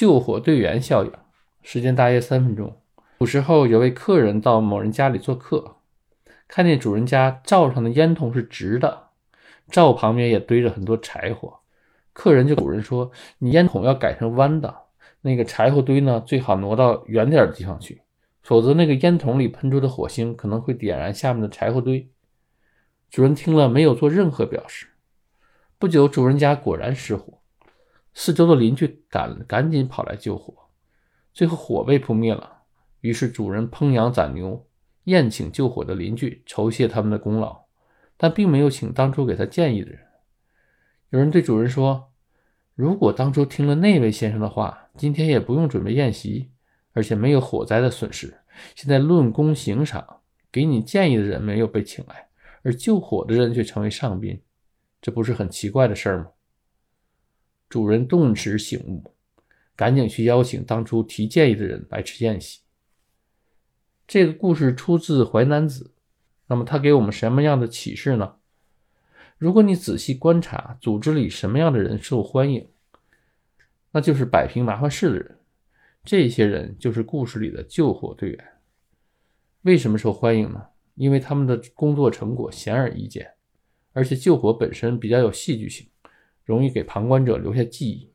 救火队员效应，时间大约三分钟。古时候有位客人到某人家里做客，看见主人家灶上的烟筒是直的，灶旁边也堆着很多柴火。客人就主人说：“你烟筒要改成弯的，那个柴火堆呢，最好挪到远点的地方去，否则那个烟筒里喷出的火星可能会点燃下面的柴火堆。”主人听了没有做任何表示。不久，主人家果然失火，四周的邻居赶赶紧跑来救火，最后火被扑灭了。于是主人烹羊宰牛，宴请救火的邻居，酬谢他们的功劳，但并没有请当初给他建议的人。有人对主人说：“如果当初听了那位先生的话，今天也不用准备宴席，而且没有火灾的损失。现在论功行赏，给你建议的人没有被请来。”而救火的人却成为上宾，这不是很奇怪的事儿吗？主人顿时醒悟，赶紧去邀请当初提建议的人来吃宴席。这个故事出自《淮南子》，那么它给我们什么样的启示呢？如果你仔细观察组织里什么样的人受欢迎，那就是摆平麻烦事的人。这些人就是故事里的救火队员。为什么受欢迎呢？因为他们的工作成果显而易见，而且救火本身比较有戏剧性，容易给旁观者留下记忆。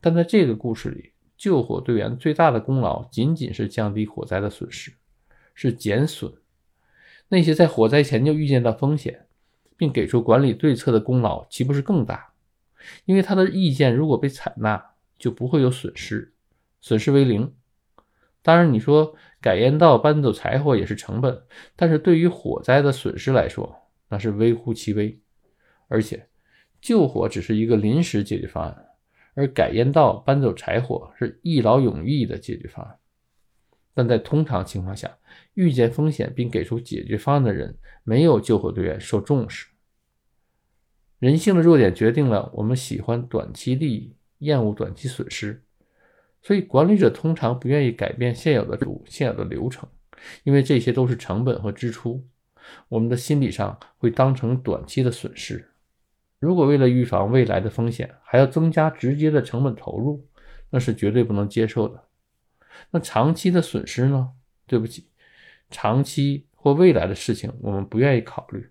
但在这个故事里，救火队员最大的功劳仅仅是降低火灾的损失，是减损。那些在火灾前就预见到风险，并给出管理对策的功劳，岂不是更大？因为他的意见如果被采纳，就不会有损失，损失为零。当然，你说。改烟道、搬走柴火也是成本，但是对于火灾的损失来说，那是微乎其微。而且，救火只是一个临时解决方案，而改烟道、搬走柴火是一劳永逸的解决方案。但在通常情况下，预见风险并给出解决方案的人，没有救火队员受重视。人性的弱点决定了我们喜欢短期利益，厌恶短期损失。所以，管理者通常不愿意改变现有的主现有的流程，因为这些都是成本和支出，我们的心理上会当成短期的损失。如果为了预防未来的风险，还要增加直接的成本投入，那是绝对不能接受的。那长期的损失呢？对不起，长期或未来的事情我们不愿意考虑。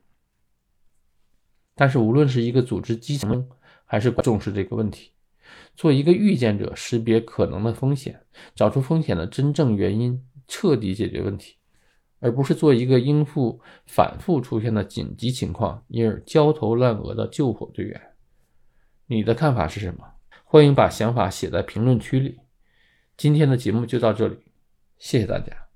但是，无论是一个组织基层，还是重视这个问题。做一个预见者，识别可能的风险，找出风险的真正原因，彻底解决问题，而不是做一个应付反复出现的紧急情况，因而焦头烂额的救火队员。你的看法是什么？欢迎把想法写在评论区里。今天的节目就到这里，谢谢大家。